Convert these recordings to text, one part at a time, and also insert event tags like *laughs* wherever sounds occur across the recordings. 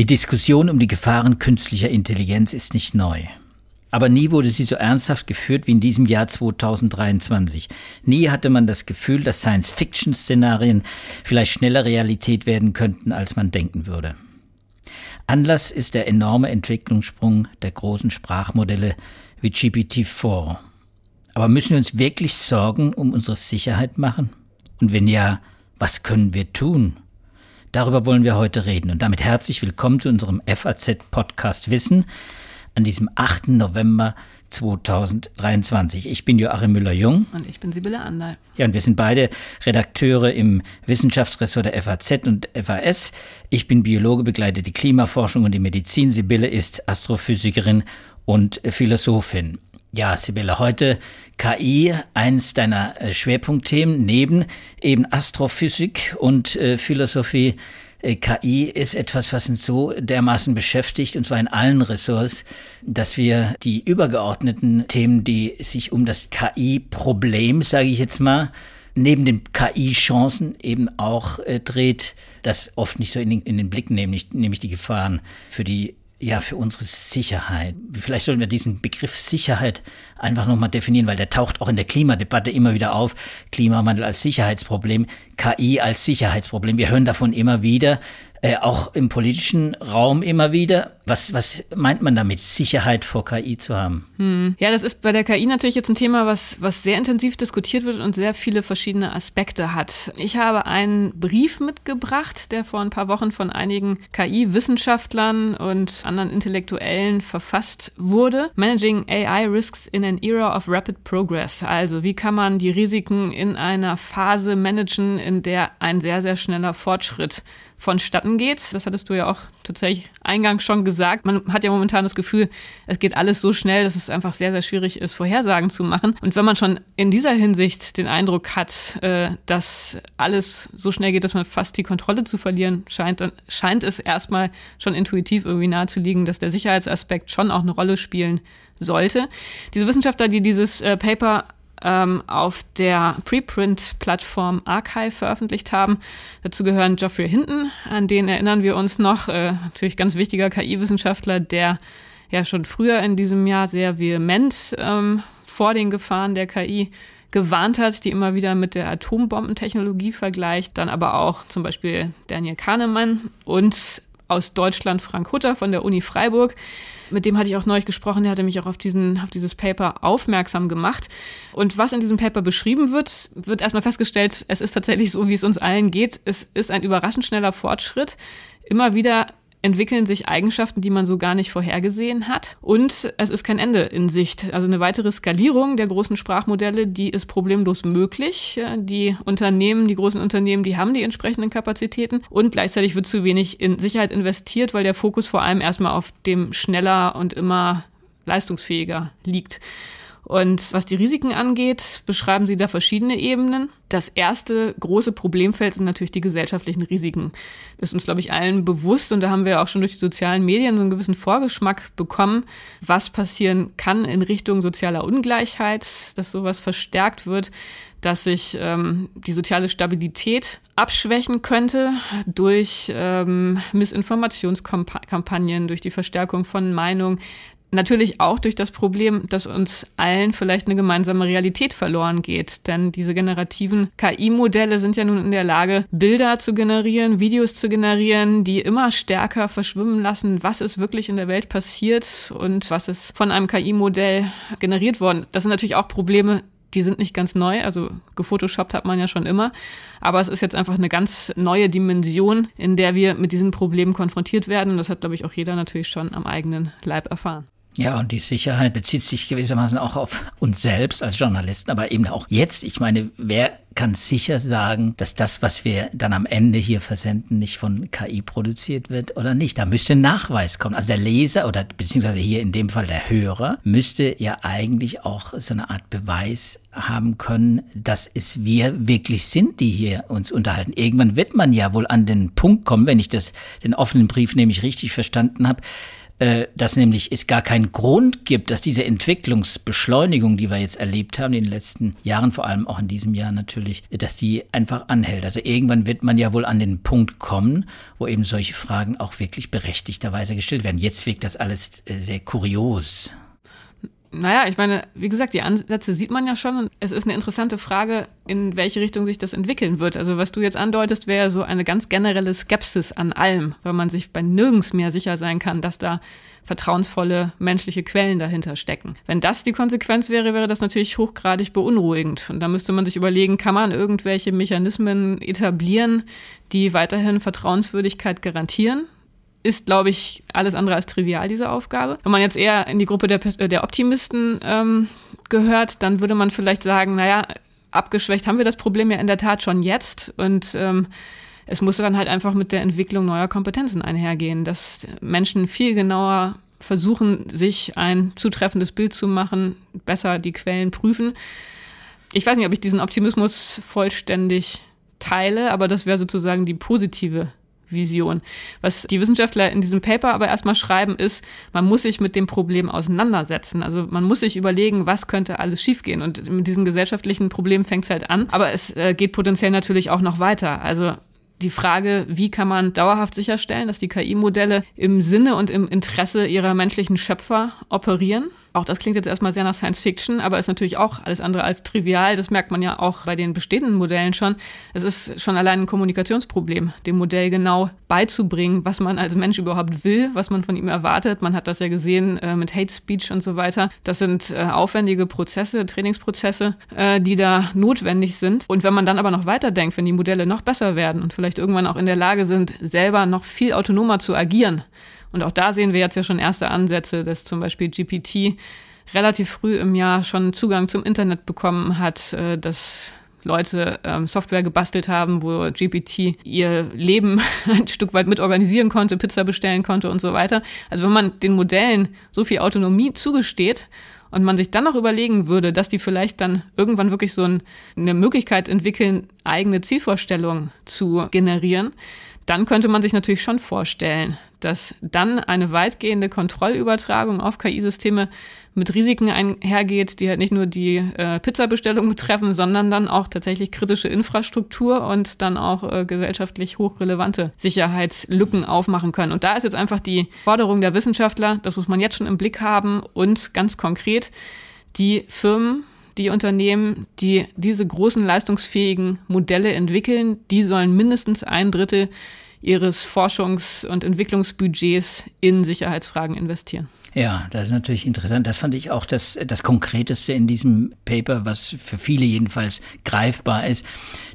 Die Diskussion um die Gefahren künstlicher Intelligenz ist nicht neu. Aber nie wurde sie so ernsthaft geführt wie in diesem Jahr 2023. Nie hatte man das Gefühl, dass Science-Fiction-Szenarien vielleicht schneller Realität werden könnten, als man denken würde. Anlass ist der enorme Entwicklungssprung der großen Sprachmodelle wie GPT-4. Aber müssen wir uns wirklich Sorgen um unsere Sicherheit machen? Und wenn ja, was können wir tun? Darüber wollen wir heute reden. Und damit herzlich willkommen zu unserem FAZ-Podcast Wissen an diesem 8. November 2023. Ich bin Joachim Müller-Jung. Und ich bin Sibylle Anderl. Ja, und wir sind beide Redakteure im Wissenschaftsressort der FAZ und FAS. Ich bin Biologe, begleite die Klimaforschung und die Medizin. Sibylle ist Astrophysikerin und Philosophin. Ja, Sibylle, heute KI, eins deiner äh, Schwerpunktthemen, neben eben Astrophysik und äh, Philosophie. Äh, KI ist etwas, was uns so dermaßen beschäftigt, und zwar in allen Ressorts, dass wir die übergeordneten Themen, die sich um das KI-Problem, sage ich jetzt mal, neben den KI-Chancen eben auch äh, dreht, das oft nicht so in den, in den Blick nehmen, nämlich die Gefahren für die ja, für unsere Sicherheit. Vielleicht sollten wir diesen Begriff Sicherheit einfach nochmal definieren, weil der taucht auch in der Klimadebatte immer wieder auf. Klimawandel als Sicherheitsproblem, KI als Sicherheitsproblem. Wir hören davon immer wieder äh, auch im politischen Raum immer wieder. Was, was meint man damit, Sicherheit vor KI zu haben? Hm. Ja, das ist bei der KI natürlich jetzt ein Thema, was, was sehr intensiv diskutiert wird und sehr viele verschiedene Aspekte hat. Ich habe einen Brief mitgebracht, der vor ein paar Wochen von einigen KI-Wissenschaftlern und anderen Intellektuellen verfasst wurde. Managing AI Risks in an Era of Rapid Progress. Also wie kann man die Risiken in einer Phase managen, in der ein sehr, sehr schneller Fortschritt vonstatten geht. Das hattest du ja auch tatsächlich eingangs schon gesagt. Man hat ja momentan das Gefühl, es geht alles so schnell, dass es einfach sehr, sehr schwierig ist, Vorhersagen zu machen. Und wenn man schon in dieser Hinsicht den Eindruck hat, äh, dass alles so schnell geht, dass man fast die Kontrolle zu verlieren scheint, dann scheint es erstmal schon intuitiv irgendwie nahezulegen, dass der Sicherheitsaspekt schon auch eine Rolle spielen sollte. Diese Wissenschaftler, die dieses äh, Paper ähm, auf der Preprint-Plattform Archive veröffentlicht haben. Dazu gehören Geoffrey Hinton, an den erinnern wir uns noch, äh, natürlich ganz wichtiger KI-Wissenschaftler, der ja schon früher in diesem Jahr sehr vehement ähm, vor den Gefahren der KI gewarnt hat, die immer wieder mit der Atombombentechnologie vergleicht. Dann aber auch zum Beispiel Daniel Kahnemann und aus Deutschland Frank Hutter von der Uni Freiburg. Mit dem hatte ich auch neulich gesprochen, der hatte mich auch auf, diesen, auf dieses Paper aufmerksam gemacht. Und was in diesem Paper beschrieben wird, wird erstmal festgestellt, es ist tatsächlich so, wie es uns allen geht. Es ist ein überraschend schneller Fortschritt. Immer wieder entwickeln sich Eigenschaften, die man so gar nicht vorhergesehen hat. Und es ist kein Ende in Sicht. Also eine weitere Skalierung der großen Sprachmodelle, die ist problemlos möglich. Die Unternehmen, die großen Unternehmen, die haben die entsprechenden Kapazitäten und gleichzeitig wird zu wenig in Sicherheit investiert, weil der Fokus vor allem erstmal auf dem schneller und immer leistungsfähiger liegt. Und was die Risiken angeht, beschreiben sie da verschiedene Ebenen. Das erste große Problemfeld sind natürlich die gesellschaftlichen Risiken. Das ist uns, glaube ich, allen bewusst und da haben wir auch schon durch die sozialen Medien so einen gewissen Vorgeschmack bekommen, was passieren kann in Richtung sozialer Ungleichheit, dass sowas verstärkt wird, dass sich ähm, die soziale Stabilität abschwächen könnte durch ähm, Missinformationskampagnen, durch die Verstärkung von Meinungen, Natürlich auch durch das Problem, dass uns allen vielleicht eine gemeinsame Realität verloren geht. Denn diese generativen KI-Modelle sind ja nun in der Lage, Bilder zu generieren, Videos zu generieren, die immer stärker verschwimmen lassen, was ist wirklich in der Welt passiert und was ist von einem KI-Modell generiert worden. Das sind natürlich auch Probleme, die sind nicht ganz neu, also gefotoshoppt hat man ja schon immer, aber es ist jetzt einfach eine ganz neue Dimension, in der wir mit diesen Problemen konfrontiert werden und das hat, glaube ich, auch jeder natürlich schon am eigenen Leib erfahren. Ja, und die Sicherheit bezieht sich gewissermaßen auch auf uns selbst als Journalisten, aber eben auch jetzt. Ich meine, wer kann sicher sagen, dass das, was wir dann am Ende hier versenden, nicht von KI produziert wird oder nicht? Da müsste ein Nachweis kommen. Also der Leser oder beziehungsweise hier in dem Fall der Hörer müsste ja eigentlich auch so eine Art Beweis haben können, dass es wir wirklich sind, die hier uns unterhalten. Irgendwann wird man ja wohl an den Punkt kommen, wenn ich das den offenen Brief nämlich richtig verstanden habe, äh, dass nämlich es gar keinen Grund gibt, dass diese Entwicklungsbeschleunigung, die wir jetzt erlebt haben in den letzten Jahren, vor allem auch in diesem Jahr natürlich, dass die einfach anhält. Also irgendwann wird man ja wohl an den Punkt kommen, wo eben solche Fragen auch wirklich berechtigterweise gestellt werden. Jetzt wirkt das alles äh, sehr kurios. Naja, ich meine, wie gesagt, die Ansätze sieht man ja schon und es ist eine interessante Frage, in welche Richtung sich das entwickeln wird. Also was du jetzt andeutest, wäre so eine ganz generelle Skepsis an allem, weil man sich bei nirgends mehr sicher sein kann, dass da vertrauensvolle menschliche Quellen dahinter stecken. Wenn das die Konsequenz wäre, wäre das natürlich hochgradig beunruhigend. Und da müsste man sich überlegen, kann man irgendwelche Mechanismen etablieren, die weiterhin Vertrauenswürdigkeit garantieren? Ist, glaube ich, alles andere als trivial, diese Aufgabe. Wenn man jetzt eher in die Gruppe der, der Optimisten ähm, gehört, dann würde man vielleicht sagen, naja, abgeschwächt haben wir das Problem ja in der Tat schon jetzt und ähm, es muss dann halt einfach mit der Entwicklung neuer Kompetenzen einhergehen, dass Menschen viel genauer versuchen, sich ein zutreffendes Bild zu machen, besser die Quellen prüfen. Ich weiß nicht, ob ich diesen Optimismus vollständig teile, aber das wäre sozusagen die positive Vision. Was die Wissenschaftler in diesem Paper aber erstmal schreiben, ist, man muss sich mit dem Problem auseinandersetzen. Also man muss sich überlegen, was könnte alles schiefgehen. Und mit diesem gesellschaftlichen Problem fängt es halt an. Aber es äh, geht potenziell natürlich auch noch weiter. Also die Frage, wie kann man dauerhaft sicherstellen, dass die KI-Modelle im Sinne und im Interesse ihrer menschlichen Schöpfer operieren. Auch das klingt jetzt erstmal sehr nach Science Fiction, aber ist natürlich auch alles andere als trivial. Das merkt man ja auch bei den bestehenden Modellen schon. Es ist schon allein ein Kommunikationsproblem, dem Modell genau beizubringen, was man als Mensch überhaupt will, was man von ihm erwartet. Man hat das ja gesehen äh, mit Hate Speech und so weiter. Das sind äh, aufwendige Prozesse, Trainingsprozesse, äh, die da notwendig sind. Und wenn man dann aber noch weiterdenkt, wenn die Modelle noch besser werden und vielleicht irgendwann auch in der Lage sind, selber noch viel autonomer zu agieren, und auch da sehen wir jetzt ja schon erste Ansätze, dass zum Beispiel GPT relativ früh im Jahr schon Zugang zum Internet bekommen hat, äh, dass Leute ähm, Software gebastelt haben, wo GPT ihr Leben *laughs* ein Stück weit mitorganisieren konnte, Pizza bestellen konnte und so weiter. Also wenn man den Modellen so viel Autonomie zugesteht und man sich dann noch überlegen würde, dass die vielleicht dann irgendwann wirklich so ein, eine Möglichkeit entwickeln, eigene Zielvorstellungen zu generieren, dann könnte man sich natürlich schon vorstellen, dass dann eine weitgehende Kontrollübertragung auf KI-Systeme mit Risiken einhergeht, die halt nicht nur die äh, Pizzabestellung betreffen, sondern dann auch tatsächlich kritische Infrastruktur und dann auch äh, gesellschaftlich hochrelevante Sicherheitslücken aufmachen können. Und da ist jetzt einfach die Forderung der Wissenschaftler, das muss man jetzt schon im Blick haben und ganz konkret die Firmen, die Unternehmen, die diese großen leistungsfähigen Modelle entwickeln, die sollen mindestens ein Drittel ihres Forschungs- und Entwicklungsbudgets in Sicherheitsfragen investieren. Ja, das ist natürlich interessant. Das fand ich auch das, das Konkreteste in diesem Paper, was für viele jedenfalls greifbar ist.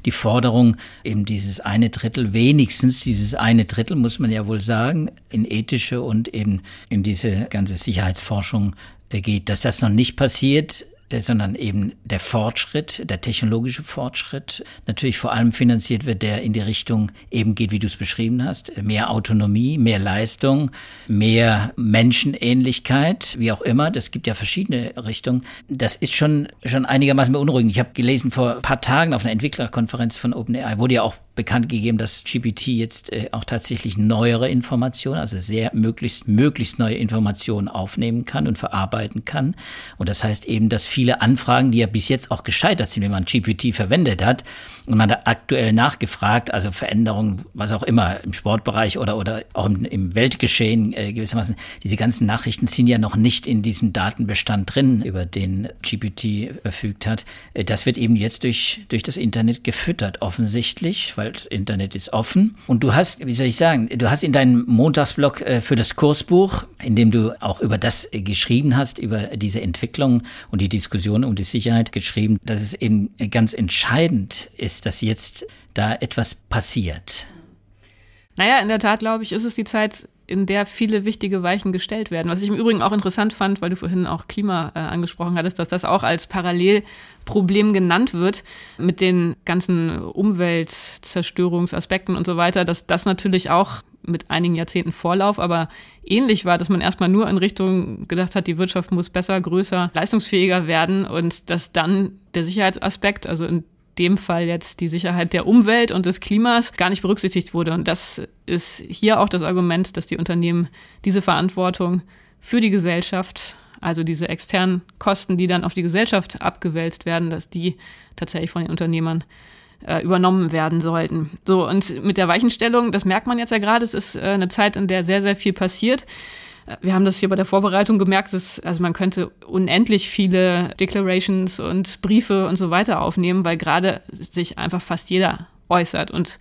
Die Forderung, eben dieses eine Drittel, wenigstens dieses eine Drittel, muss man ja wohl sagen, in ethische und eben in diese ganze Sicherheitsforschung geht. Dass das noch nicht passiert, äh, sondern eben der Fortschritt, der technologische Fortschritt natürlich vor allem finanziert wird, der in die Richtung eben geht, wie du es beschrieben hast, mehr Autonomie, mehr Leistung, mehr Menschenähnlichkeit, wie auch immer. Das gibt ja verschiedene Richtungen. Das ist schon schon einigermaßen beunruhigend. Ich habe gelesen vor ein paar Tagen auf einer Entwicklerkonferenz von OpenAI wurde ja auch bekannt gegeben, dass GPT jetzt äh, auch tatsächlich neuere Informationen, also sehr möglichst, möglichst neue Informationen aufnehmen kann und verarbeiten kann. Und das heißt eben, dass viele Anfragen, die ja bis jetzt auch gescheitert sind, wenn man GPT verwendet hat, und man da aktuell nachgefragt, also Veränderungen, was auch immer, im Sportbereich oder, oder auch im, im Weltgeschehen äh, gewissermaßen, diese ganzen Nachrichten sind ja noch nicht in diesem Datenbestand drin, über den GPT verfügt hat. Äh, das wird eben jetzt durch, durch das Internet gefüttert, offensichtlich, weil das Internet ist offen. Und du hast, wie soll ich sagen, du hast in deinem Montagsblog äh, für das Kursbuch, in dem du auch über das äh, geschrieben hast, über diese Entwicklung und die Diskussion um die Sicherheit geschrieben, dass es eben ganz entscheidend ist, dass jetzt da etwas passiert. Naja, in der Tat, glaube ich, ist es die Zeit, in der viele wichtige Weichen gestellt werden. Was ich im Übrigen auch interessant fand, weil du vorhin auch Klima äh, angesprochen hattest, dass das auch als Parallelproblem genannt wird mit den ganzen Umweltzerstörungsaspekten und so weiter, dass das natürlich auch mit einigen Jahrzehnten Vorlauf, aber ähnlich war, dass man erstmal nur in Richtung gedacht hat, die Wirtschaft muss besser, größer, leistungsfähiger werden und dass dann der Sicherheitsaspekt, also in dem Fall jetzt die Sicherheit der Umwelt und des Klimas gar nicht berücksichtigt wurde. Und das ist hier auch das Argument, dass die Unternehmen diese Verantwortung für die Gesellschaft, also diese externen Kosten, die dann auf die Gesellschaft abgewälzt werden, dass die tatsächlich von den Unternehmern äh, übernommen werden sollten. So, und mit der Weichenstellung, das merkt man jetzt ja gerade, es ist äh, eine Zeit, in der sehr, sehr viel passiert. Wir haben das hier bei der Vorbereitung gemerkt, dass, also man könnte unendlich viele Declarations und Briefe und so weiter aufnehmen, weil gerade sich einfach fast jeder äußert. Und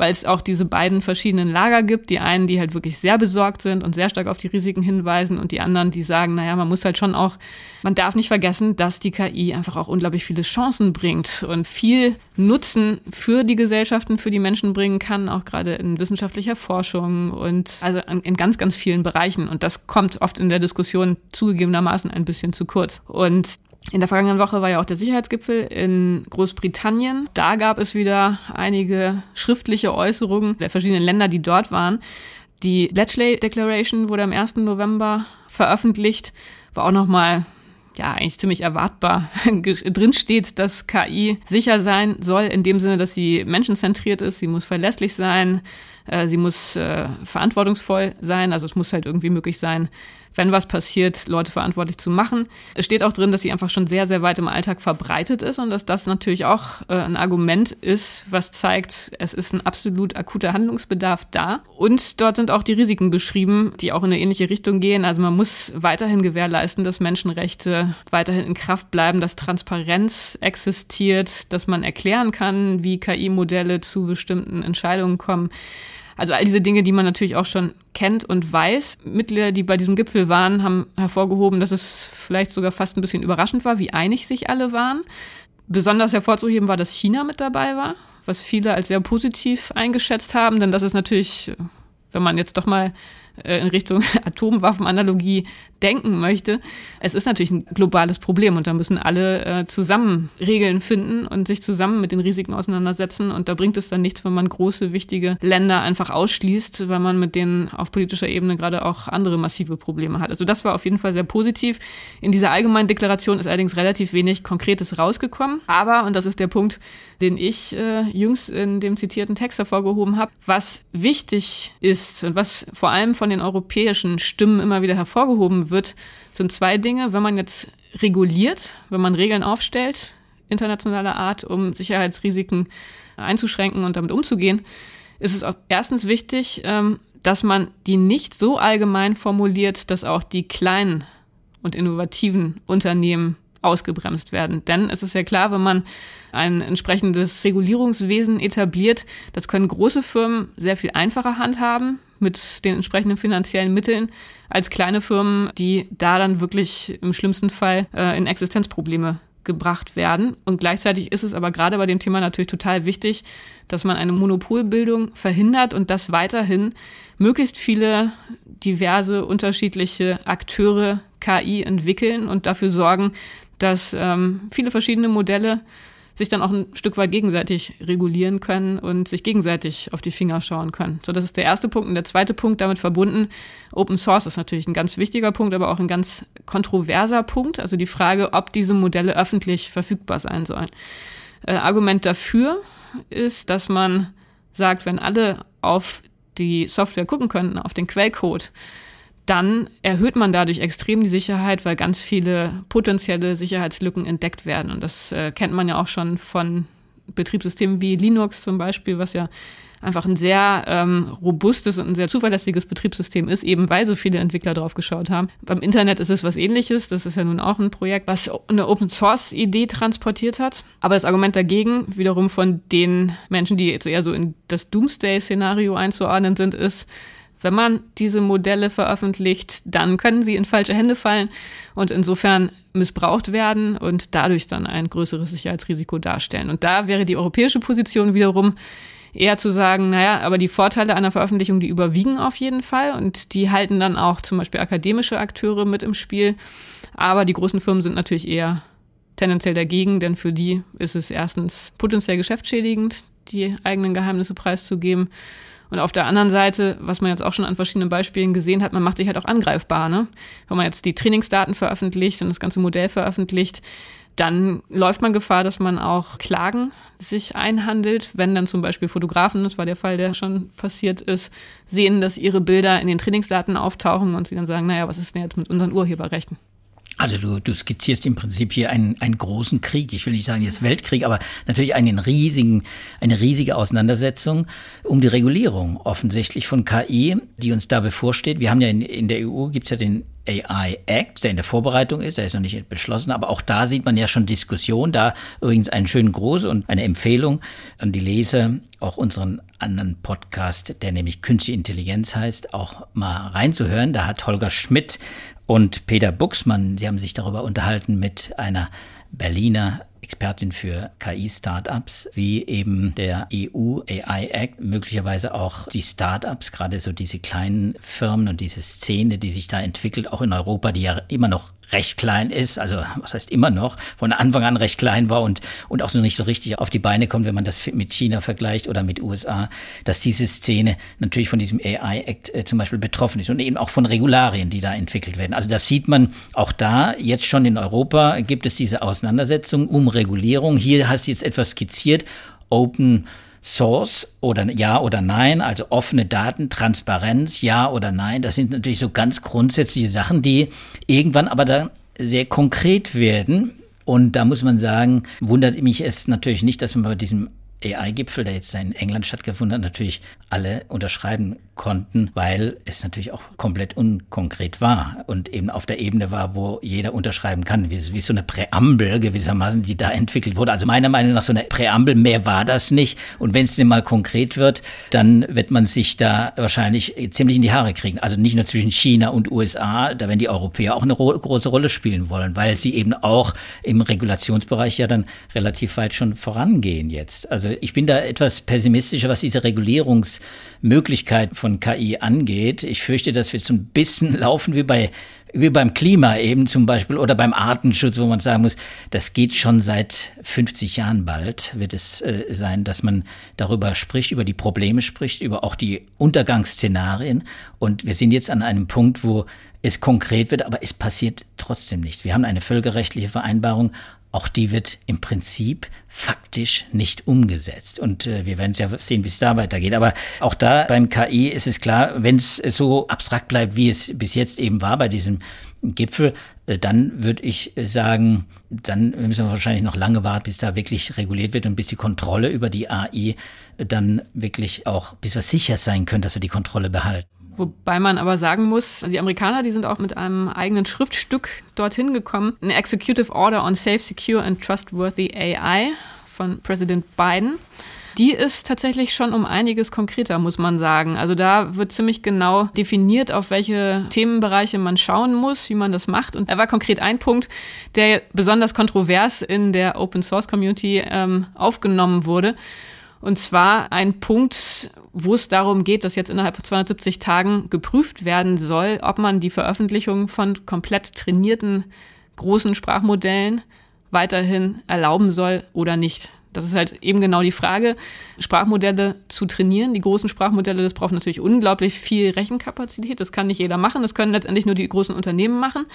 weil es auch diese beiden verschiedenen Lager gibt. Die einen, die halt wirklich sehr besorgt sind und sehr stark auf die Risiken hinweisen und die anderen, die sagen, naja, man muss halt schon auch, man darf nicht vergessen, dass die KI einfach auch unglaublich viele Chancen bringt und viel Nutzen für die Gesellschaften, für die Menschen bringen kann, auch gerade in wissenschaftlicher Forschung und also in ganz, ganz vielen Bereichen. Und das kommt oft in der Diskussion zugegebenermaßen ein bisschen zu kurz. Und in der vergangenen Woche war ja auch der Sicherheitsgipfel in Großbritannien. Da gab es wieder einige schriftliche Äußerungen der verschiedenen Länder, die dort waren. Die Bletchley Declaration wurde am 1. November veröffentlicht, war auch nochmal ja, eigentlich ziemlich erwartbar *laughs* drin steht, dass KI sicher sein soll, in dem Sinne, dass sie menschenzentriert ist, sie muss verlässlich sein, sie muss äh, verantwortungsvoll sein, also es muss halt irgendwie möglich sein, wenn was passiert, Leute verantwortlich zu machen. Es steht auch drin, dass sie einfach schon sehr, sehr weit im Alltag verbreitet ist und dass das natürlich auch äh, ein Argument ist, was zeigt, es ist ein absolut akuter Handlungsbedarf da. Und dort sind auch die Risiken beschrieben, die auch in eine ähnliche Richtung gehen. Also man muss weiterhin gewährleisten, dass Menschenrechte weiterhin in Kraft bleiben, dass Transparenz existiert, dass man erklären kann, wie KI-Modelle zu bestimmten Entscheidungen kommen. Also all diese Dinge, die man natürlich auch schon kennt und weiß. Mitglieder, die bei diesem Gipfel waren, haben hervorgehoben, dass es vielleicht sogar fast ein bisschen überraschend war, wie einig sich alle waren. Besonders hervorzuheben war, dass China mit dabei war, was viele als sehr positiv eingeschätzt haben, denn das ist natürlich, wenn man jetzt doch mal äh, in Richtung *laughs* Atomwaffenanalogie denken möchte. Es ist natürlich ein globales Problem und da müssen alle äh, zusammen Regeln finden und sich zusammen mit den Risiken auseinandersetzen. Und da bringt es dann nichts, wenn man große, wichtige Länder einfach ausschließt, weil man mit denen auf politischer Ebene gerade auch andere massive Probleme hat. Also das war auf jeden Fall sehr positiv. In dieser allgemeinen Deklaration ist allerdings relativ wenig Konkretes rausgekommen. Aber, und das ist der Punkt, den ich äh, jüngst in dem zitierten Text hervorgehoben habe, was wichtig ist und was vor allem von den europäischen Stimmen immer wieder hervorgehoben wird, sind zwei Dinge. Wenn man jetzt reguliert, wenn man Regeln aufstellt, internationaler Art, um Sicherheitsrisiken einzuschränken und damit umzugehen, ist es erstens wichtig, ähm, dass man die nicht so allgemein formuliert, dass auch die kleinen und innovativen Unternehmen ausgebremst werden. Denn es ist ja klar, wenn man ein entsprechendes Regulierungswesen etabliert, das können große Firmen sehr viel einfacher handhaben mit den entsprechenden finanziellen Mitteln als kleine Firmen, die da dann wirklich im schlimmsten Fall äh, in Existenzprobleme gebracht werden. Und gleichzeitig ist es aber gerade bei dem Thema natürlich total wichtig, dass man eine Monopolbildung verhindert und dass weiterhin möglichst viele diverse unterschiedliche Akteure KI entwickeln und dafür sorgen, dass ähm, viele verschiedene Modelle sich dann auch ein Stück weit gegenseitig regulieren können und sich gegenseitig auf die Finger schauen können. So, das ist der erste Punkt. Und der zweite Punkt damit verbunden, Open Source ist natürlich ein ganz wichtiger Punkt, aber auch ein ganz kontroverser Punkt. Also die Frage, ob diese Modelle öffentlich verfügbar sein sollen. Äh, Argument dafür ist, dass man sagt, wenn alle auf die Software gucken könnten, auf den Quellcode, dann erhöht man dadurch extrem die Sicherheit, weil ganz viele potenzielle Sicherheitslücken entdeckt werden. Und das äh, kennt man ja auch schon von Betriebssystemen wie Linux zum Beispiel, was ja einfach ein sehr ähm, robustes und ein sehr zuverlässiges Betriebssystem ist, eben weil so viele Entwickler drauf geschaut haben. Beim Internet ist es was ähnliches. Das ist ja nun auch ein Projekt, was eine Open-Source-Idee transportiert hat. Aber das Argument dagegen, wiederum von den Menschen, die jetzt eher so in das Doomsday-Szenario einzuordnen sind, ist, wenn man diese Modelle veröffentlicht, dann können sie in falsche Hände fallen und insofern missbraucht werden und dadurch dann ein größeres Sicherheitsrisiko darstellen. Und da wäre die europäische Position wiederum eher zu sagen, naja, aber die Vorteile einer Veröffentlichung, die überwiegen auf jeden Fall und die halten dann auch zum Beispiel akademische Akteure mit im Spiel. Aber die großen Firmen sind natürlich eher tendenziell dagegen, denn für die ist es erstens potenziell geschäftsschädigend, die eigenen Geheimnisse preiszugeben. Und auf der anderen Seite, was man jetzt auch schon an verschiedenen Beispielen gesehen hat, man macht sich halt auch angreifbar. Ne? Wenn man jetzt die Trainingsdaten veröffentlicht und das ganze Modell veröffentlicht, dann läuft man Gefahr, dass man auch Klagen sich einhandelt, wenn dann zum Beispiel Fotografen, das war der Fall, der schon passiert ist, sehen, dass ihre Bilder in den Trainingsdaten auftauchen und sie dann sagen, naja, was ist denn jetzt mit unseren Urheberrechten? Also du, du skizzierst im Prinzip hier einen, einen großen Krieg. Ich will nicht sagen jetzt Weltkrieg, aber natürlich einen riesigen, eine riesige Auseinandersetzung um die Regulierung offensichtlich von KI, die uns da bevorsteht. Wir haben ja in, in der EU gibt's ja den AI Act, der in der Vorbereitung ist, der ist noch nicht beschlossen, aber auch da sieht man ja schon Diskussion. Da übrigens einen schönen Gruß und eine Empfehlung an die Leser, auch unseren anderen Podcast, der nämlich Künstliche Intelligenz heißt, auch mal reinzuhören. Da hat Holger Schmidt und Peter Buxmann, die haben sich darüber unterhalten mit einer Berliner Expertin für KI-Startups, wie eben der EU AI Act möglicherweise auch die Startups, gerade so diese kleinen Firmen und diese Szene, die sich da entwickelt, auch in Europa, die ja immer noch recht klein ist, also was heißt immer noch, von Anfang an recht klein war und, und auch so nicht so richtig auf die Beine kommt, wenn man das mit China vergleicht oder mit USA, dass diese Szene natürlich von diesem AI-Act äh, zum Beispiel betroffen ist und eben auch von Regularien, die da entwickelt werden. Also das sieht man auch da, jetzt schon in Europa gibt es diese Auseinandersetzung um Regulierung. Hier hast du jetzt etwas skizziert, Open Source oder ja oder nein, also offene Daten, Transparenz, ja oder nein. Das sind natürlich so ganz grundsätzliche Sachen, die irgendwann aber dann sehr konkret werden. Und da muss man sagen, wundert mich es natürlich nicht, dass man bei diesem AI-Gipfel, der jetzt in England stattgefunden hat, natürlich alle unterschreiben konnten, weil es natürlich auch komplett unkonkret war und eben auf der Ebene war, wo jeder unterschreiben kann, wie, wie so eine Präambel gewissermaßen, die da entwickelt wurde. Also meiner Meinung nach so eine Präambel, mehr war das nicht. Und wenn es denn mal konkret wird, dann wird man sich da wahrscheinlich ziemlich in die Haare kriegen. Also nicht nur zwischen China und USA, da werden die Europäer auch eine große Rolle spielen wollen, weil sie eben auch im Regulationsbereich ja dann relativ weit schon vorangehen jetzt. Also ich bin da etwas pessimistischer, was diese Regulierungsmöglichkeit von KI angeht. Ich fürchte, dass wir so ein bisschen *laughs* laufen wie bei wie beim Klima eben zum Beispiel oder beim Artenschutz, wo man sagen muss, das geht schon seit 50 Jahren bald, wird es äh, sein, dass man darüber spricht, über die Probleme spricht, über auch die Untergangsszenarien. Und wir sind jetzt an einem Punkt, wo es konkret wird, aber es passiert trotzdem nicht. Wir haben eine völkerrechtliche Vereinbarung auch die wird im Prinzip faktisch nicht umgesetzt. Und äh, wir werden ja sehen, wie es da weitergeht. Aber auch da beim KI ist es klar, wenn es so abstrakt bleibt, wie es bis jetzt eben war bei diesem Gipfel, äh, dann würde ich sagen, dann müssen wir wahrscheinlich noch lange warten, bis da wirklich reguliert wird und bis die Kontrolle über die AI dann wirklich auch, bis wir sicher sein können, dass wir die Kontrolle behalten. Wobei man aber sagen muss, die Amerikaner, die sind auch mit einem eigenen Schriftstück dorthin gekommen. Eine Executive Order on Safe, Secure and Trustworthy AI von Präsident Biden. Die ist tatsächlich schon um einiges konkreter, muss man sagen. Also da wird ziemlich genau definiert, auf welche Themenbereiche man schauen muss, wie man das macht. Und er war konkret ein Punkt, der besonders kontrovers in der Open Source Community ähm, aufgenommen wurde. Und zwar ein Punkt, wo es darum geht, dass jetzt innerhalb von 270 Tagen geprüft werden soll, ob man die Veröffentlichung von komplett trainierten großen Sprachmodellen weiterhin erlauben soll oder nicht. Das ist halt eben genau die Frage, Sprachmodelle zu trainieren. Die großen Sprachmodelle, das braucht natürlich unglaublich viel Rechenkapazität. Das kann nicht jeder machen. Das können letztendlich nur die großen Unternehmen machen.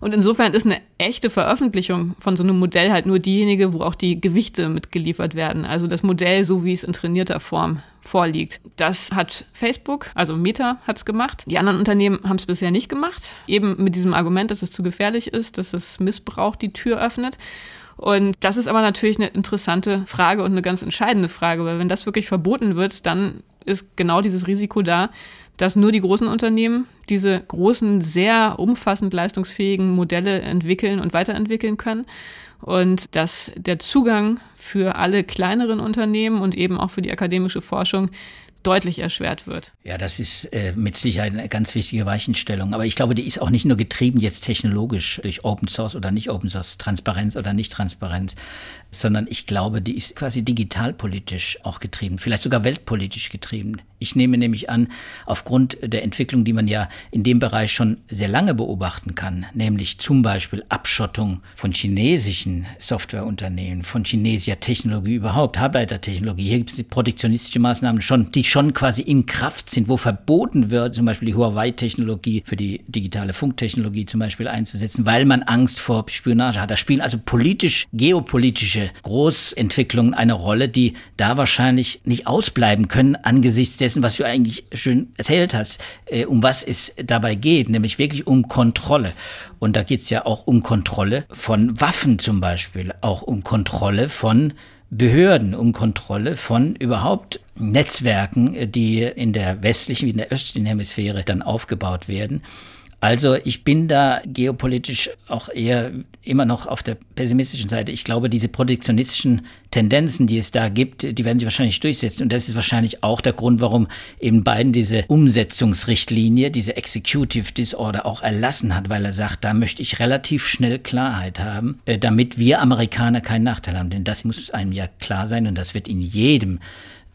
Und insofern ist eine echte Veröffentlichung von so einem Modell halt nur diejenige, wo auch die Gewichte mitgeliefert werden. Also das Modell, so wie es in trainierter Form vorliegt. Das hat Facebook, also Meta, hat es gemacht. Die anderen Unternehmen haben es bisher nicht gemacht. Eben mit diesem Argument, dass es zu gefährlich ist, dass es Missbrauch die Tür öffnet. Und das ist aber natürlich eine interessante Frage und eine ganz entscheidende Frage, weil wenn das wirklich verboten wird, dann ist genau dieses Risiko da, dass nur die großen Unternehmen diese großen, sehr umfassend leistungsfähigen Modelle entwickeln und weiterentwickeln können. Und dass der Zugang für alle kleineren Unternehmen und eben auch für die akademische Forschung deutlich erschwert wird. Ja, das ist äh, mit Sicherheit eine ganz wichtige Weichenstellung. Aber ich glaube, die ist auch nicht nur getrieben jetzt technologisch durch Open Source oder nicht Open Source, Transparenz oder nicht Transparenz, sondern ich glaube, die ist quasi digitalpolitisch auch getrieben, vielleicht sogar weltpolitisch getrieben. Ich nehme nämlich an, aufgrund der Entwicklung, die man ja in dem Bereich schon sehr lange beobachten kann, nämlich zum Beispiel Abschottung von chinesischen Softwareunternehmen, von chinesischer Technologie überhaupt, Halbleitertechnologie. Hier gibt es protektionistische Maßnahmen schon, die schon quasi in Kraft sind, wo verboten wird, zum Beispiel die Huawei-Technologie für die digitale Funktechnologie zum Beispiel einzusetzen, weil man Angst vor Spionage hat. Da spielen also politisch, geopolitische Großentwicklungen eine Rolle, die da wahrscheinlich nicht ausbleiben können angesichts dessen, was du eigentlich schön erzählt hast, äh, um was es dabei geht, nämlich wirklich um Kontrolle. Und da geht es ja auch um Kontrolle von Waffen zum Beispiel, auch um Kontrolle von Behörden, um Kontrolle von überhaupt Netzwerken, die in der westlichen wie in der östlichen Hemisphäre dann aufgebaut werden. Also ich bin da geopolitisch auch eher immer noch auf der pessimistischen Seite. Ich glaube, diese protektionistischen Tendenzen, die es da gibt, die werden sich wahrscheinlich durchsetzen. Und das ist wahrscheinlich auch der Grund, warum eben Biden diese Umsetzungsrichtlinie, diese Executive Disorder auch erlassen hat, weil er sagt, da möchte ich relativ schnell Klarheit haben, äh, damit wir Amerikaner keinen Nachteil haben. Denn das muss einem ja klar sein und das wird in jedem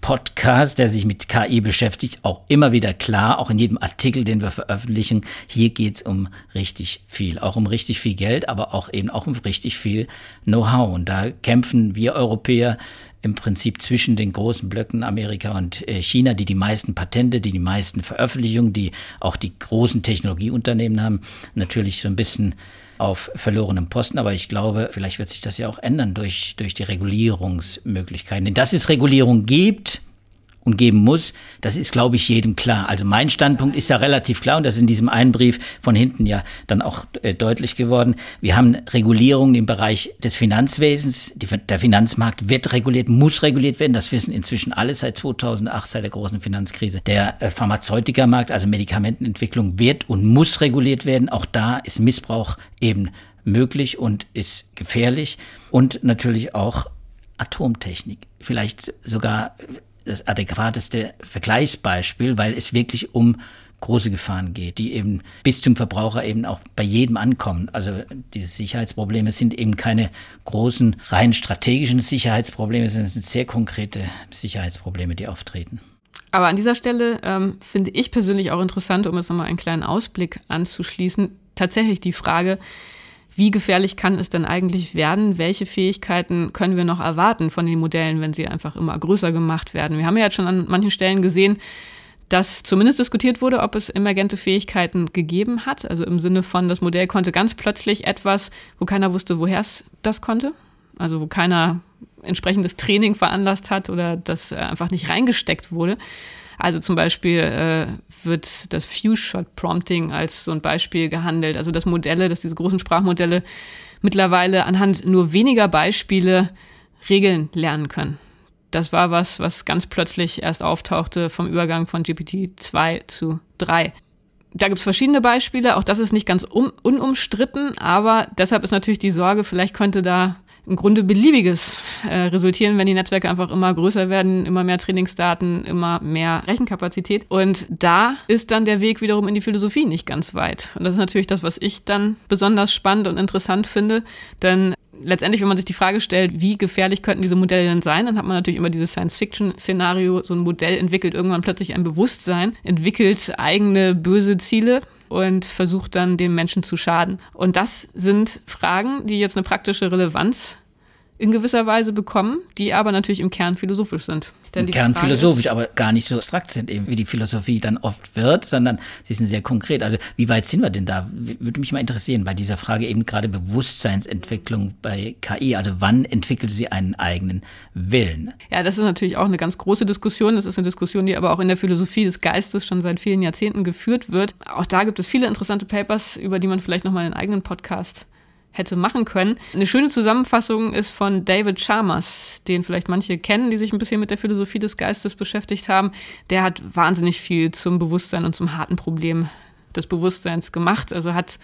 Podcast, der sich mit KI beschäftigt, auch immer wieder klar, auch in jedem Artikel, den wir veröffentlichen, hier geht's um richtig viel, auch um richtig viel Geld, aber auch eben auch um richtig viel Know-how. Und da kämpfen wir Europäer im Prinzip zwischen den großen Blöcken Amerika und äh, China, die die meisten Patente, die die meisten Veröffentlichungen, die auch die großen Technologieunternehmen haben, natürlich so ein bisschen auf verlorenem Posten. Aber ich glaube, vielleicht wird sich das ja auch ändern durch, durch die Regulierungsmöglichkeiten. Denn dass es Regulierung gibt, und geben muss, das ist, glaube ich, jedem klar. Also mein Standpunkt ist ja relativ klar und das ist in diesem einen Brief von hinten ja dann auch äh, deutlich geworden. Wir haben Regulierungen im Bereich des Finanzwesens. Die, der Finanzmarkt wird reguliert, muss reguliert werden. Das wissen inzwischen alle seit 2008, seit der großen Finanzkrise. Der äh, Pharmazeutikermarkt, also Medikamentenentwicklung, wird und muss reguliert werden. Auch da ist Missbrauch eben möglich und ist gefährlich. Und natürlich auch Atomtechnik. Vielleicht sogar das adäquateste Vergleichsbeispiel, weil es wirklich um große Gefahren geht, die eben bis zum Verbraucher eben auch bei jedem ankommen. Also diese Sicherheitsprobleme sind eben keine großen, rein strategischen Sicherheitsprobleme, sondern es sind sehr konkrete Sicherheitsprobleme, die auftreten. Aber an dieser Stelle ähm, finde ich persönlich auch interessant, um jetzt nochmal einen kleinen Ausblick anzuschließen, tatsächlich die Frage, wie gefährlich kann es denn eigentlich werden? Welche Fähigkeiten können wir noch erwarten von den Modellen, wenn sie einfach immer größer gemacht werden? Wir haben ja jetzt schon an manchen Stellen gesehen, dass zumindest diskutiert wurde, ob es emergente Fähigkeiten gegeben hat. Also im Sinne von, das Modell konnte ganz plötzlich etwas, wo keiner wusste, woher es das konnte. Also wo keiner entsprechendes Training veranlasst hat oder das äh, einfach nicht reingesteckt wurde. Also zum Beispiel äh, wird das Few-Shot-Prompting als so ein Beispiel gehandelt. Also dass Modelle, dass diese großen Sprachmodelle mittlerweile anhand nur weniger Beispiele Regeln lernen können. Das war was, was ganz plötzlich erst auftauchte vom Übergang von GPT 2 zu 3. Da gibt es verschiedene Beispiele, auch das ist nicht ganz un unumstritten, aber deshalb ist natürlich die Sorge, vielleicht könnte da im Grunde beliebiges äh, resultieren, wenn die Netzwerke einfach immer größer werden, immer mehr Trainingsdaten, immer mehr Rechenkapazität. Und da ist dann der Weg wiederum in die Philosophie nicht ganz weit. Und das ist natürlich das, was ich dann besonders spannend und interessant finde, denn letztendlich, wenn man sich die Frage stellt, wie gefährlich könnten diese Modelle denn sein, dann hat man natürlich immer dieses Science-Fiction-Szenario, so ein Modell entwickelt irgendwann plötzlich ein Bewusstsein, entwickelt eigene böse Ziele und versucht dann den Menschen zu schaden. Und das sind Fragen, die jetzt eine praktische Relevanz in gewisser Weise bekommen, die aber natürlich im Kern philosophisch sind. Denn Im Kern Frage philosophisch, aber gar nicht so abstrakt sind, eben wie die Philosophie dann oft wird, sondern sie sind sehr konkret. Also wie weit sind wir denn da? Würde mich mal interessieren bei dieser Frage eben gerade Bewusstseinsentwicklung bei KI. Also wann entwickelt sie einen eigenen Willen? Ja, das ist natürlich auch eine ganz große Diskussion. Das ist eine Diskussion, die aber auch in der Philosophie des Geistes schon seit vielen Jahrzehnten geführt wird. Auch da gibt es viele interessante Papers, über die man vielleicht nochmal einen eigenen Podcast hätte machen können. Eine schöne Zusammenfassung ist von David Chalmers, den vielleicht manche kennen, die sich ein bisschen mit der Philosophie des Geistes beschäftigt haben. Der hat wahnsinnig viel zum Bewusstsein und zum harten Problem des Bewusstseins gemacht. Also hat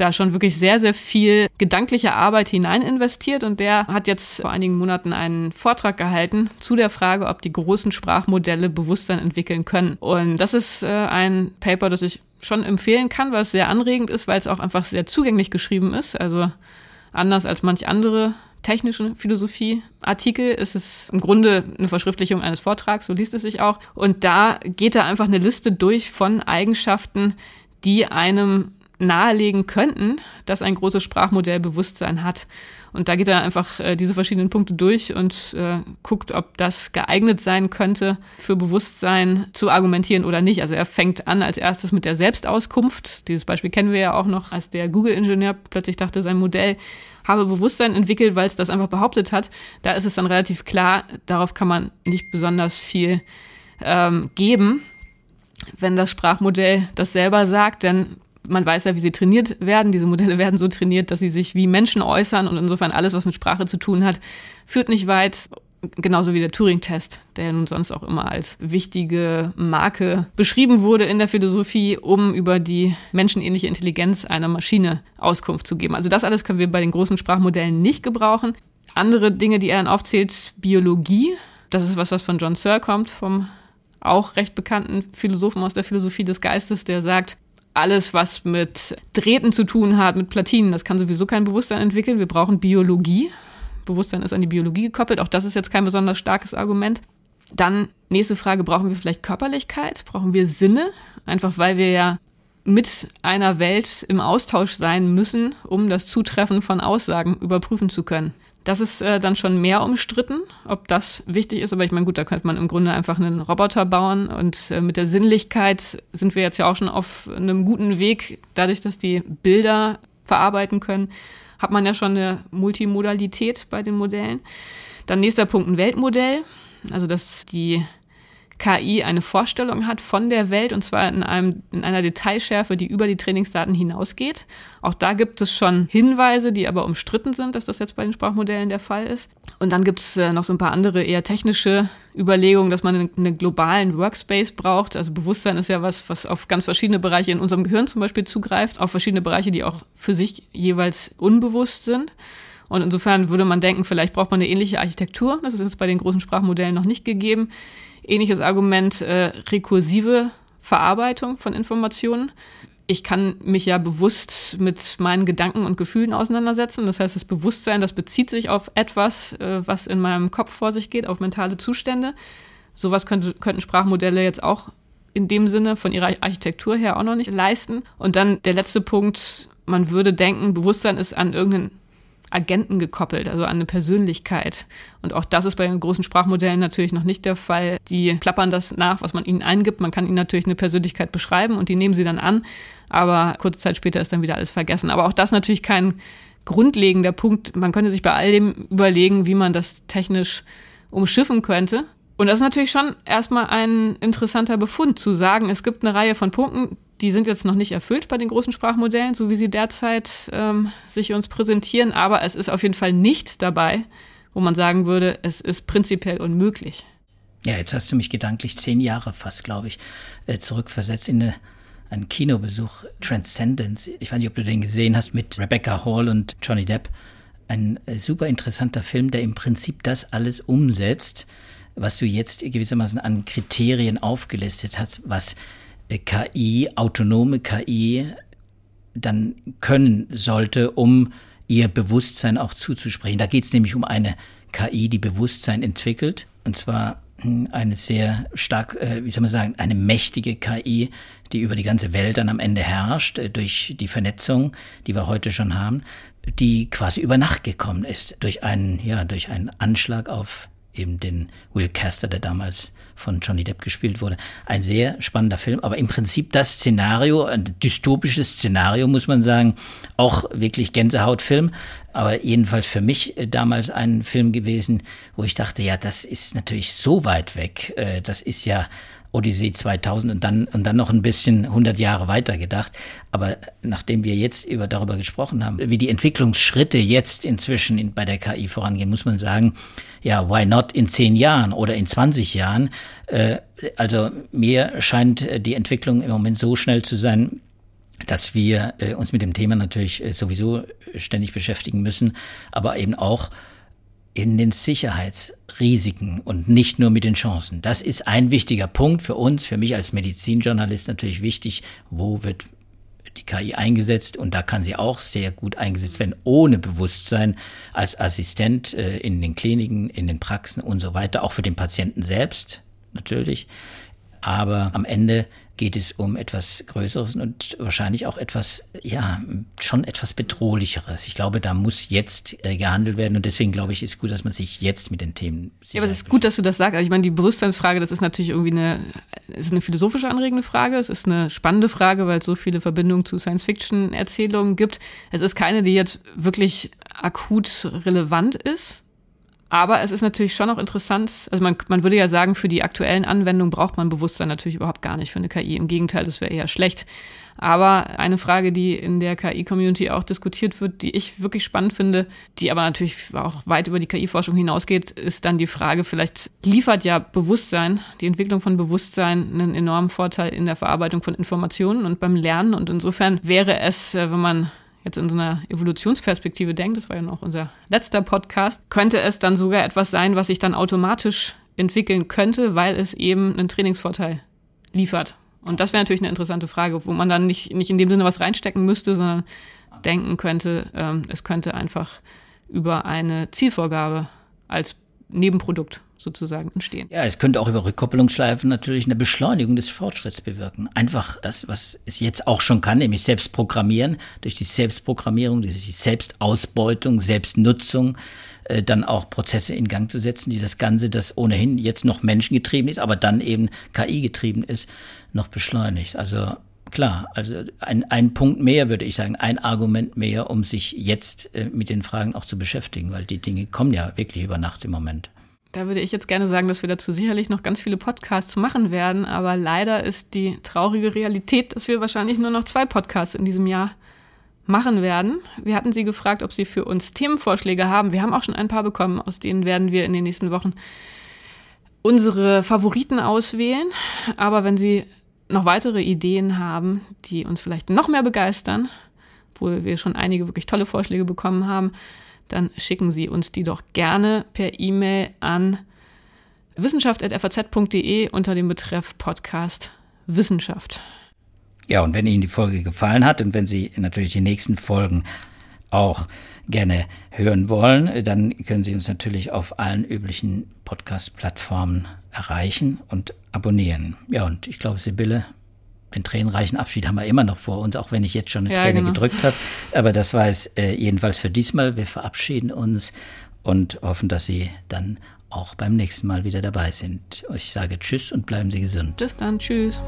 da schon wirklich sehr, sehr viel gedankliche Arbeit hinein investiert und der hat jetzt vor einigen Monaten einen Vortrag gehalten zu der Frage, ob die großen Sprachmodelle Bewusstsein entwickeln können. Und das ist äh, ein Paper, das ich schon empfehlen kann, weil es sehr anregend ist, weil es auch einfach sehr zugänglich geschrieben ist. Also anders als manch andere technische Philosophie-Artikel ist es im Grunde eine Verschriftlichung eines Vortrags, so liest es sich auch. Und da geht er einfach eine Liste durch von Eigenschaften, die einem nahelegen könnten, dass ein großes Sprachmodell Bewusstsein hat. Und da geht er einfach äh, diese verschiedenen Punkte durch und äh, guckt, ob das geeignet sein könnte, für Bewusstsein zu argumentieren oder nicht. Also er fängt an als erstes mit der Selbstauskunft. Dieses Beispiel kennen wir ja auch noch, als der Google-Ingenieur plötzlich dachte, sein Modell habe Bewusstsein entwickelt, weil es das einfach behauptet hat. Da ist es dann relativ klar, darauf kann man nicht besonders viel ähm, geben, wenn das Sprachmodell das selber sagt, denn man weiß ja, wie sie trainiert werden. Diese Modelle *laughs* werden so trainiert, dass sie sich wie Menschen äußern und insofern alles, was mit Sprache zu tun hat, führt nicht weit. Genauso wie der Turing-Test, der nun sonst auch immer als wichtige Marke beschrieben wurde in der Philosophie, um über die menschenähnliche Intelligenz einer Maschine Auskunft zu geben. Also das alles können wir bei den großen Sprachmodellen nicht gebrauchen. Andere Dinge, die er dann aufzählt, Biologie. Das ist was, was von John Searle kommt, vom auch recht bekannten Philosophen aus der Philosophie des Geistes, der sagt, alles, was mit Drähten zu tun hat, mit Platinen, das kann sowieso kein Bewusstsein entwickeln. Wir brauchen Biologie. Bewusstsein ist an die Biologie gekoppelt. Auch das ist jetzt kein besonders starkes Argument. Dann nächste Frage, brauchen wir vielleicht Körperlichkeit? Brauchen wir Sinne? Einfach weil wir ja mit einer Welt im Austausch sein müssen, um das Zutreffen von Aussagen überprüfen zu können. Das ist äh, dann schon mehr umstritten, ob das wichtig ist. Aber ich meine, gut, da könnte man im Grunde einfach einen Roboter bauen. Und äh, mit der Sinnlichkeit sind wir jetzt ja auch schon auf einem guten Weg. Dadurch, dass die Bilder verarbeiten können, hat man ja schon eine Multimodalität bei den Modellen. Dann nächster Punkt, ein Weltmodell. Also, dass die KI eine Vorstellung hat von der Welt und zwar in, einem, in einer Detailschärfe, die über die Trainingsdaten hinausgeht. Auch da gibt es schon Hinweise, die aber umstritten sind, dass das jetzt bei den Sprachmodellen der Fall ist. Und dann gibt es äh, noch so ein paar andere eher technische Überlegungen, dass man einen, einen, globalen Workspace braucht. Also Bewusstsein ist ja was, was auf ganz verschiedene Bereiche in unserem Gehirn zum Beispiel zugreift, auf verschiedene Bereiche, die auch für sich jeweils unbewusst sind. Und insofern würde man denken, vielleicht braucht man eine ähnliche Architektur. Das ist jetzt bei den großen Sprachmodellen noch nicht gegeben. Ähnliches Argument, äh, rekursive Verarbeitung von Informationen. Ich kann mich ja bewusst mit meinen Gedanken und Gefühlen auseinandersetzen. Das heißt, das Bewusstsein, das bezieht sich auf etwas, äh, was in meinem Kopf vor sich geht, auf mentale Zustände. Sowas könnte, könnten Sprachmodelle jetzt auch in dem Sinne von ihrer Architektur her auch noch nicht leisten. Und dann der letzte Punkt, man würde denken, Bewusstsein ist an irgendeinen Agenten gekoppelt, also an eine Persönlichkeit. Und auch das ist bei den großen Sprachmodellen natürlich noch nicht der Fall. Die plappern das nach, was man ihnen eingibt. Man kann ihnen natürlich eine Persönlichkeit beschreiben und die nehmen sie dann an. Aber kurze Zeit später ist dann wieder alles vergessen. Aber auch das natürlich kein grundlegender Punkt. Man könnte sich bei all dem überlegen, wie man das technisch umschiffen könnte. Und das ist natürlich schon erstmal ein interessanter Befund, zu sagen, es gibt eine Reihe von Punkten, die sind jetzt noch nicht erfüllt bei den großen Sprachmodellen, so wie sie derzeit ähm, sich uns präsentieren, aber es ist auf jeden Fall nicht dabei, wo man sagen würde, es ist prinzipiell unmöglich. Ja, jetzt hast du mich gedanklich zehn Jahre fast, glaube ich, äh, zurückversetzt in eine, einen Kinobesuch Transcendence. Ich weiß nicht, ob du den gesehen hast mit Rebecca Hall und Johnny Depp. Ein äh, super interessanter Film, der im Prinzip das alles umsetzt, was du jetzt gewissermaßen an Kriterien aufgelistet hast, was KI, autonome KI, dann können sollte, um ihr Bewusstsein auch zuzusprechen. Da geht es nämlich um eine KI, die Bewusstsein entwickelt, und zwar hm, eine sehr stark, äh, wie soll man sagen, eine mächtige KI, die über die ganze Welt dann am Ende herrscht, äh, durch die Vernetzung, die wir heute schon haben, die quasi über Nacht gekommen ist, durch einen, ja, durch einen Anschlag auf eben den Will Caster, der damals von Johnny Depp gespielt wurde. Ein sehr spannender Film, aber im Prinzip das Szenario, ein dystopisches Szenario, muss man sagen, auch wirklich Gänsehautfilm, aber jedenfalls für mich äh, damals ein Film gewesen, wo ich dachte, ja, das ist natürlich so weit weg, äh, das ist ja Odyssee 2000 und dann, und dann noch ein bisschen 100 Jahre weiter gedacht. Aber nachdem wir jetzt über, darüber gesprochen haben, wie die Entwicklungsschritte jetzt inzwischen in, bei der KI vorangehen, muss man sagen, ja, why not in 10 Jahren oder in 20 Jahren? Äh, also mir scheint äh, die Entwicklung im Moment so schnell zu sein, dass wir äh, uns mit dem Thema natürlich äh, sowieso ständig beschäftigen müssen, aber eben auch in den Sicherheitsrisiken und nicht nur mit den Chancen. Das ist ein wichtiger Punkt für uns, für mich als Medizinjournalist natürlich wichtig, wo wird die KI eingesetzt und da kann sie auch sehr gut eingesetzt werden, ohne Bewusstsein als Assistent äh, in den Kliniken, in den Praxen und so weiter, auch für den Patienten selbst natürlich. Aber am Ende geht es um etwas Größeres und wahrscheinlich auch etwas, ja, schon etwas Bedrohlicheres. Ich glaube, da muss jetzt äh, gehandelt werden und deswegen glaube ich, ist gut, dass man sich jetzt mit den Themen. Ja, aber es ist gut, dass du das sagst. Also ich meine, die Bewusstseinsfrage, das ist natürlich irgendwie eine, ist eine philosophische anregende Frage. Es ist eine spannende Frage, weil es so viele Verbindungen zu Science-Fiction-Erzählungen gibt. Es ist keine, die jetzt wirklich akut relevant ist. Aber es ist natürlich schon auch interessant, also man, man würde ja sagen, für die aktuellen Anwendungen braucht man Bewusstsein natürlich überhaupt gar nicht für eine KI. Im Gegenteil, das wäre eher schlecht. Aber eine Frage, die in der KI-Community auch diskutiert wird, die ich wirklich spannend finde, die aber natürlich auch weit über die KI-Forschung hinausgeht, ist dann die Frage, vielleicht liefert ja Bewusstsein, die Entwicklung von Bewusstsein einen enormen Vorteil in der Verarbeitung von Informationen und beim Lernen. Und insofern wäre es, äh, wenn man jetzt in so einer Evolutionsperspektive denkt, das war ja noch unser letzter Podcast, könnte es dann sogar etwas sein, was sich dann automatisch entwickeln könnte, weil es eben einen Trainingsvorteil liefert. Und das wäre natürlich eine interessante Frage, wo man dann nicht, nicht in dem Sinne was reinstecken müsste, sondern denken könnte, ähm, es könnte einfach über eine Zielvorgabe als Nebenprodukt sozusagen entstehen. Ja, es könnte auch über Rückkopplungsschleifen natürlich eine Beschleunigung des Fortschritts bewirken. Einfach das, was es jetzt auch schon kann, nämlich selbst programmieren, durch die Selbstprogrammierung, durch die Selbstausbeutung, Selbstnutzung, äh, dann auch Prozesse in Gang zu setzen, die das Ganze, das ohnehin jetzt noch menschengetrieben ist, aber dann eben KI-getrieben ist, noch beschleunigt. Also klar, also ein, ein Punkt mehr, würde ich sagen, ein Argument mehr, um sich jetzt äh, mit den Fragen auch zu beschäftigen, weil die Dinge kommen ja wirklich über Nacht im Moment. Da würde ich jetzt gerne sagen, dass wir dazu sicherlich noch ganz viele Podcasts machen werden, aber leider ist die traurige Realität, dass wir wahrscheinlich nur noch zwei Podcasts in diesem Jahr machen werden. Wir hatten Sie gefragt, ob Sie für uns Themenvorschläge haben. Wir haben auch schon ein paar bekommen, aus denen werden wir in den nächsten Wochen unsere Favoriten auswählen. Aber wenn Sie noch weitere Ideen haben, die uns vielleicht noch mehr begeistern, wo wir schon einige wirklich tolle Vorschläge bekommen haben, dann schicken Sie uns die doch gerne per E-Mail an wissenschaft.faz.de unter dem Betreff Podcast Wissenschaft. Ja, und wenn Ihnen die Folge gefallen hat und wenn Sie natürlich die nächsten Folgen auch gerne hören wollen, dann können Sie uns natürlich auf allen üblichen Podcast-Plattformen erreichen und abonnieren. Ja, und ich glaube, Sibylle, den tränenreichen Abschied haben wir immer noch vor uns, auch wenn ich jetzt schon eine ja, Träne genau. gedrückt habe. Aber das war es äh, jedenfalls für diesmal. Wir verabschieden uns und hoffen, dass Sie dann auch beim nächsten Mal wieder dabei sind. Ich sage Tschüss und bleiben Sie gesund. Bis dann, Tschüss.